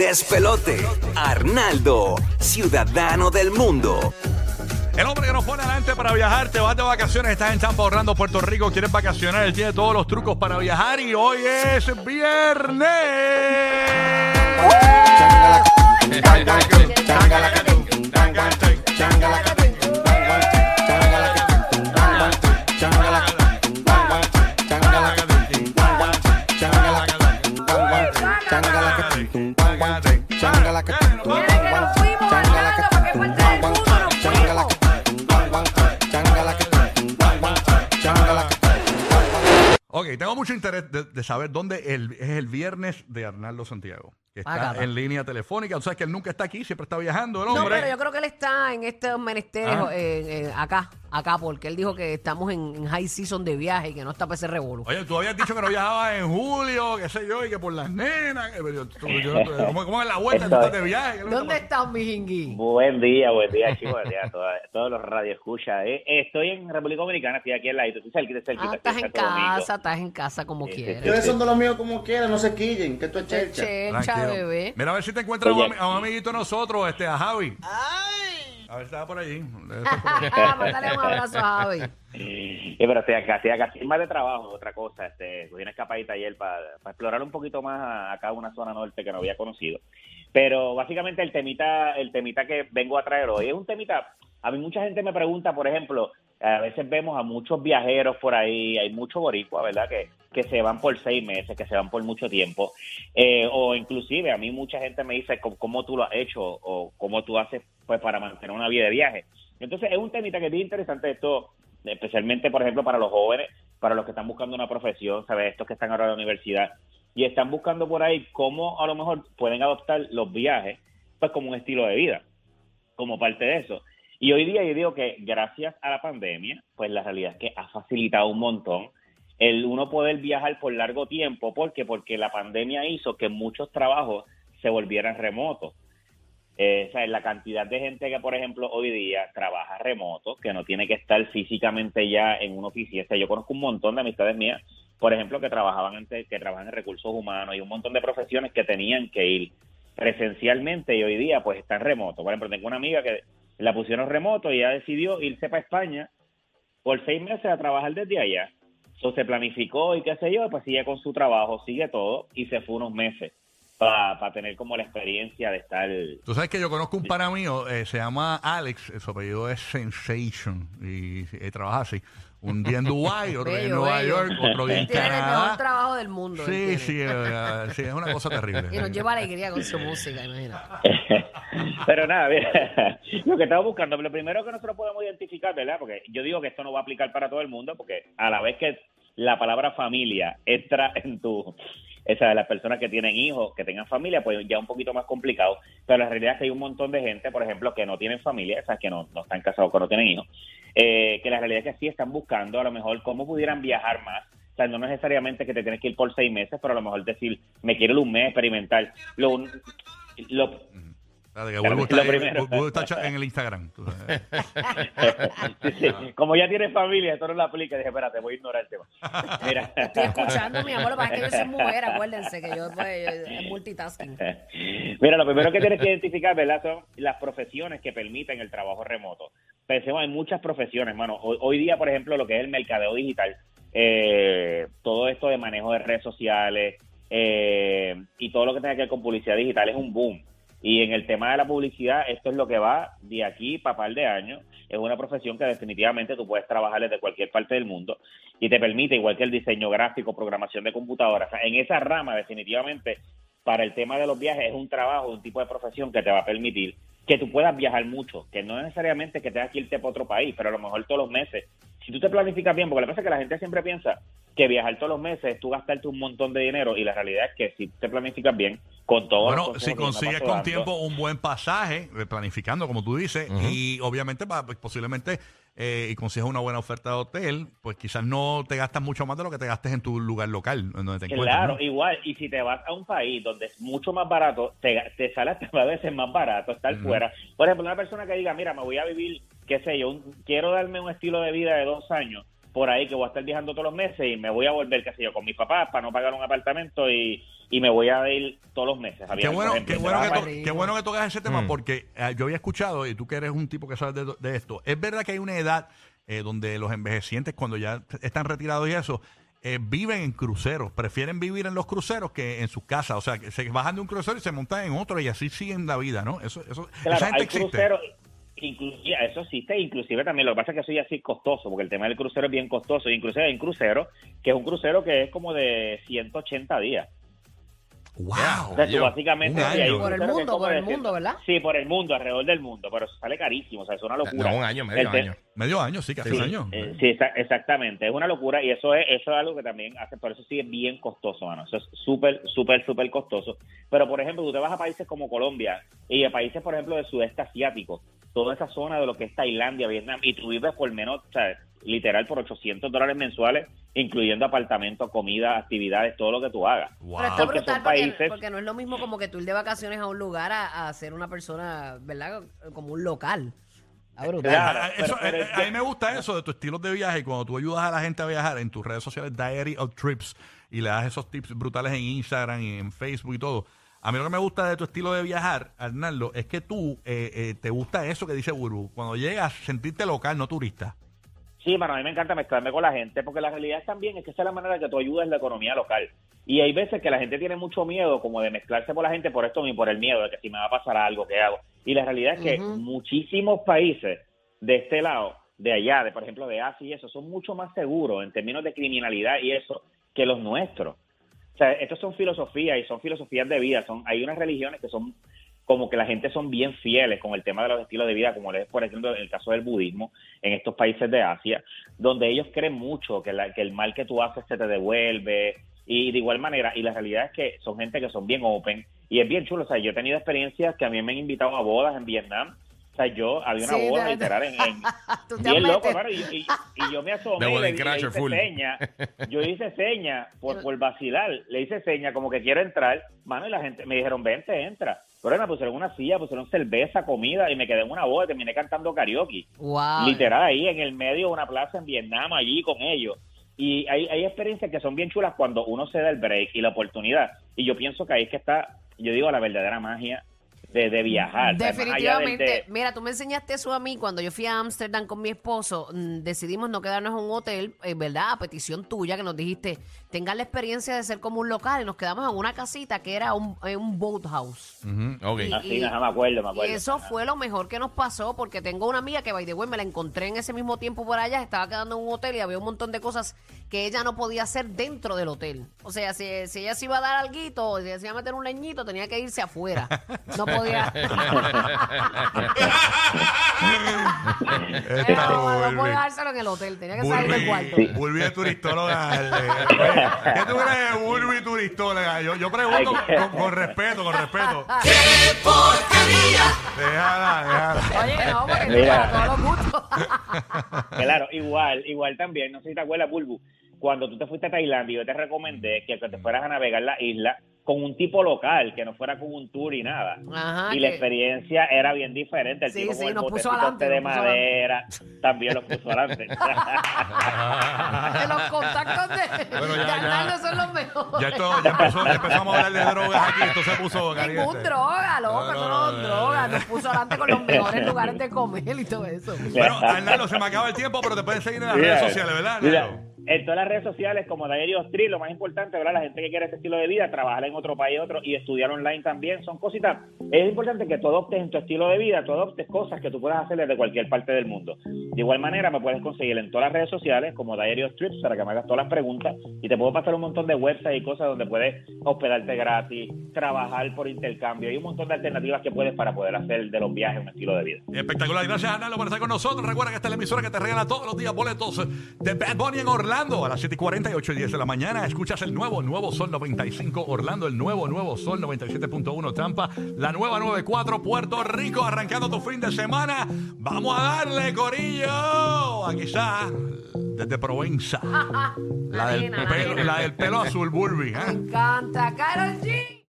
despelote. Arnaldo, ciudadano del mundo. El hombre que nos pone adelante para viajar, te vas de vacaciones, estás en Tampa, Orlando, Puerto Rico, quieres vacacionar, él tiene todos los trucos para viajar y hoy es viernes. Tengo mucho interés de, de saber dónde el- es el viernes de Arnaldo Santiago, que está Acá en línea telefónica. Tú sabes que él nunca está aquí, siempre está viajando el No, hombre. pero yo creo que él está en estos menesteres Ah. eh, eh, acá, acá, porque él dijo que estamos en, en high season de viaje y que no está para ese revolú. Oye, tú habías dicho que no viajabas en julio, qué sé yo, y que por las nenas. que- pero yo- tú- yo- ¿Cómo, cómo es la vuelta? ¿Tú estás de viaje? ¿Qué es lo que ¿Dónde está estás, mi jingui? Buen día, buen día, chicos, buen día a toda- todos los radioescuchas. Eh, estoy en República Dominicana, estoy aquí al lado, estoy cerquita, cerquita. Ah, aquí estás en Santo Domingo. casa, estás en casa como Sí, sí, quieres. Ustedes son de los míos como quieran, no se quillen, que esto es Che, chelcha. Chelcha, Tranquilo. Bebé. Mira a ver si te encuentras a un, ami- a un amiguito de nosotros, este, a Javi. A ver si está por allí. Debe estar por allí. Mándale un abrazo a Javi. Eh, pero estoy acá, estoy acá, estoy más de trabajo, otra cosa. Este, cogí una escapadita ayer para, para explorar un poquito más a- acá una zona norte que no había conocido. Pero básicamente el temita, el temita que vengo a traer hoy es un temita. A mí mucha gente me pregunta, por ejemplo, a veces vemos a muchos viajeros por ahí, hay muchos boricuas, ¿verdad? Que, que se van por seis meses, que se van por mucho tiempo. Eh, o inclusive a mí mucha gente me dice cómo, tú lo has hecho o cómo tú haces pues para mantener una vida de viaje. Entonces es un temita que es interesante esto, especialmente por ejemplo para los jóvenes, para los que están buscando una profesión, ¿sabes? Estos que están ahora en la universidad y están buscando por ahí cómo a lo mejor pueden adoptar los viajes pues como un estilo de vida, como parte de eso. Y hoy día yo digo que gracias a la pandemia, pues la realidad es que ha facilitado un montón el uno poder viajar por largo tiempo. ¿Por qué? Porque la pandemia hizo que muchos trabajos se volvieran remotos. Eh, o sea, la cantidad de gente que, por ejemplo, hoy día trabaja remoto, que no tiene que estar físicamente ya en una oficina. O sea, yo conozco un montón de amistades mías, por ejemplo, que trabajaban antes, que trabajan en recursos humanos y un montón de profesiones que tenían que ir presencialmente y hoy día pues están remotos. Por ejemplo, tengo una amiga que la pusieron remoto y ella decidió irse para España por seis meses a trabajar desde allá. So, se planificó y qué sé yo, pues sigue con su trabajo, sigue todo y se fue unos meses para tener como la experiencia de estar... Tú sabes que yo conozco un pana mío, eh, se llama Alex, su apellido es Sensation y, eh, trabaja así. Un día en Dubái, otro día en Nueva bello. York, otro día en tiene el mejor trabajo del mundo. Sí, sí, eh, sí, es una cosa terrible. Y nos lleva alegría con su música, imagínate. Pero nada, mira, lo que estamos buscando, lo primero que nosotros podemos identificar, ¿verdad? Porque yo digo que esto no va a aplicar para todo el mundo, porque a la vez que la palabra familia entra en tu, esa de las personas que tienen hijos, que tengan familia, pues ya un poquito más complicado. Pero la realidad es que hay un montón de gente, por ejemplo, que no tienen familia, esas que no, no están casados, que no tienen hijos, eh, que la realidad es que sí están buscando a lo mejor cómo pudieran viajar más. O sea, no necesariamente que te tienes que ir por seis meses, pero a lo mejor decir, me quiero ir un mes, experimentar. Lo, lo, Espérate, que lo está. Bulbo está en el Instagram. Sí, sí. Como ya tienes familia, esto no lo aplica. Dije, espérate, voy a ignorar el tema. Mira. Estoy escuchando, mi amor, lo que yo soy mujer, acuérdense que yo pues, yo- es multitasking. Mira, lo primero que tienes que identificar, ¿verdad? Son las profesiones que permiten el trabajo remoto. Pensemos, hay muchas profesiones, mano. Hoy, hoy día, por ejemplo, lo que es el mercadeo digital, eh, todo esto de manejo de redes sociales eh, y todo lo que tenga que ver con publicidad digital es un boom. Y en el tema de la publicidad, esto es lo que va de aquí para par de años. Es una profesión que definitivamente tú puedes trabajar desde cualquier parte del mundo y te permite, igual que el diseño gráfico, programación de computadoras, en esa rama definitivamente para el tema de los viajes es un trabajo, un tipo de profesión que te va a permitir que tú puedas viajar mucho, que no necesariamente que tengas que irte para otro país, pero a lo mejor todos los meses. Si tú te planificas bien, porque lo que pasa es que la gente siempre piensa que viajar todos los meses es tú gastarte un montón de dinero y la realidad es que si te planificas bien, con todo Bueno, si consigues con tiempo un buen pasaje, eh, planificando, como tú dices, y obviamente pues, posiblemente eh, y consigues una buena oferta de hotel, pues quizás no te gastas mucho más de lo que te gastes en tu lugar local, en donde te encuentras. Claro, ¿no? igual, y si te vas a un país donde es mucho más barato, te, te sale hasta a veces más barato estar fuera. Por ejemplo, una persona que diga, mira, me voy a vivir, qué sé yo, un- quiero darme un estilo de vida de dos años, por ahí que voy a estar viajando todos los meses y me voy a volver, qué sé yo, con mis papás para no pagar un apartamento y, y me voy a ir todos los meses. Qué bueno, qué, bueno que to- Rico. qué bueno que tocas ese tema Mm. porque eh, yo había escuchado, y tú que eres un tipo que sabes de, de esto, es verdad que hay una edad eh, donde los envejecientes, cuando ya están retirados y eso, eh, viven en cruceros, prefieren vivir en los cruceros que en sus casas. O sea, que se bajan de un crucero y se montan en otro y así siguen la vida, ¿no? Eso, eso, Claro, esa gente hay existe. cruceros, inclusive, eso existe, inclusive también, lo que pasa es que eso ya sí es costoso, porque el tema del crucero es bien costoso, inclusive hay un crucero, que es un crucero que es como de 180 días. ¡Wow! O sea, Yo, básicamente... sí, hay año. un Por el mundo, como por de el mundo, ¿verdad? Sí, por el mundo, alrededor del mundo, pero eso sale carísimo, o sea, es una locura. No, un año, medio año. Medio año, sí, casi Sí, un año. eh, sí, exa- exactamente. Es una locura y eso es, eso es algo que también hace, por eso sí es bien costoso, mano. Eso es súper, súper, súper costoso. Pero, por ejemplo, tú te vas a países como Colombia y a países, por ejemplo, del sudeste asiático, toda esa zona de lo que es Tailandia, Vietnam, y tú vives por menos, o sea, literal por 800 dólares mensuales, incluyendo apartamentos, comida, actividades, todo lo que tú hagas. Wow. Pero está Porque brutal son porque, países- porque no es lo mismo como que tú ir de vacaciones a un lugar a, a ser una persona, ¿verdad? Como un local. Está brutal. Claro. Eso, pero- pero eh, a mí me gusta eso de tu estilo de viaje. Cuando tú ayudas a la gente a viajar en tus redes sociales, Diary of Trips, y le das esos tips brutales en Instagram y en Facebook y todo. A mí lo que me gusta de tu estilo de viajar, Arnaldo, es que tú eh, eh, te gusta eso que dice Burbu. Cuando llegas, sentirte local, no turista. Sí, mano, a mí me encanta mezclarme con la gente, porque la realidad también es que esa es la manera que tú ayudas la economía local. Y hay veces que la gente tiene mucho miedo como de mezclarse con la gente por esto y por el miedo de que si me va a pasar algo, ¿qué hago? Y la realidad es que muchísimos países de este lado, de allá, de por ejemplo de Asia y eso, son mucho más seguros en términos de criminalidad y eso que los nuestros. Sea, estos son filosofías y son filosofías de vida. Son, hay unas religiones que son como que la gente son bien fieles con el tema de los estilos de vida, como es por ejemplo el caso del budismo en estos países de Asia, donde ellos creen mucho que, la- que el mal que tú haces se te devuelve. Y de igual manera, y la realidad es que son gente que son bien open. Y es bien chulo, o sea, yo he tenido experiencias que a mí me han invitado a bodas en Vietnam, o sea, yo había una Sí, boda de- literal en, en- Tú te bien loco, hermano, y, y- y yo me asomé y le, le hice full. seña, yo hice seña por, por vacilar, le hice seña como que quiero entrar, mano, y la gente me dijeron, vente, entra. Pero me pusieron una silla, pusieron cerveza, comida, y me quedé en una boda y terminé cantando karaoke. Wow. Literal, ahí en el medio de una plaza en Vietnam, allí con ellos. Y hay, hay experiencias que son bien chulas cuando uno se da el break y la oportunidad. Y yo pienso que ahí es que está, yo digo, la verdadera magia de, de viajar. O sea, Definitivamente. de- Mira, tú me enseñaste eso a mí cuando yo fui a Ámsterdam con mi esposo. mm, decidimos no quedarnos en un hotel, eh, ¿verdad? A petición tuya, que nos dijiste, tengan la experiencia de ser como un local. Y nos quedamos en una casita que era un, eh, un boathouse. Ok. Y- Así, y- ajá, me acuerdo, me Y acuerdo. eso fue lo mejor que nos pasó porque tengo una amiga que, by the way, me la encontré en ese mismo tiempo por allá, estaba quedando en un hotel y había un montón de cosas que ella no podía hacer dentro del hotel. O sea, si, si ella se iba a dar algo, si ella se iba a meter un leñito, tenía que irse afuera. No podía... Esta Era, no, podía dárselo en el hotel, tenía que salir del cuarto. Es turistóloga. eh, oye, ¿Qué tú crees de Burbu y turistóloga? Yo, yo pregunto con, con respeto, con respeto. Déjala, déjala. Oye, no, porque Mira. para todos los gustos. Claro, igual, igual también, no sé si te acuerdas, Bulbu, cuando tú te fuiste a Tailandia, yo te recomendé que te fueras a navegar la isla con un tipo local, que no fuera con un tour y nada. Ajá, y la experiencia era bien diferente. El Sí, tipo sí, con el nos puso este de nos puso adelante. madera, también los puso adelante. Los contactos de, Bueno, ya, de son los mejores. Ya, esto, ya, empezó, ya empezamos a hablar de drogas aquí, esto se puso caliente. Ningún droga, loco, No, no, no, no. Nos puso adelante con los mejores lugares de comer y todo eso. Bueno, Arnaldo, se me acaba el tiempo, pero te pueden seguir en las redes sociales, ¿verdad, Arnaldo? En todas las redes sociales, como Diario Street, lo más importante, ¿verdad? La gente que quiere ese estilo de vida, trabajar en otro país, otro, y estudiar online también, son cositas. Es importante que tú adoptes en tu estilo de vida, tú adoptes cosas que tú puedas hacer desde cualquier parte del mundo. De igual manera, me puedes conseguir en todas las redes sociales, como Diario Street, para que me hagas todas las preguntas, y te puedo pasar un montón de websites y cosas donde puedes hospedarte gratis, trabajar por intercambio, y un montón de alternativas que puedes para poder hacer de los viajes un estilo de vida. Espectacular. Gracias, Arnaldo, por estar con nosotros. Recuerda que esta es la emisora que te regala todos los días boletos de Bad Bunny en Orlando a las 7 y 48 y 10 de la mañana. Escuchas el nuevo, nuevo Sol 95 Orlando, el nuevo, nuevo Sol 97.1 Tampa, la nueva 94 Puerto Rico, arrancando tu fin de semana. Vamos a darle, Corillo. Aquí está, desde Provenza. La del, pelo, la del pelo azul, Burby. ¿eh? Me encanta. Carol G.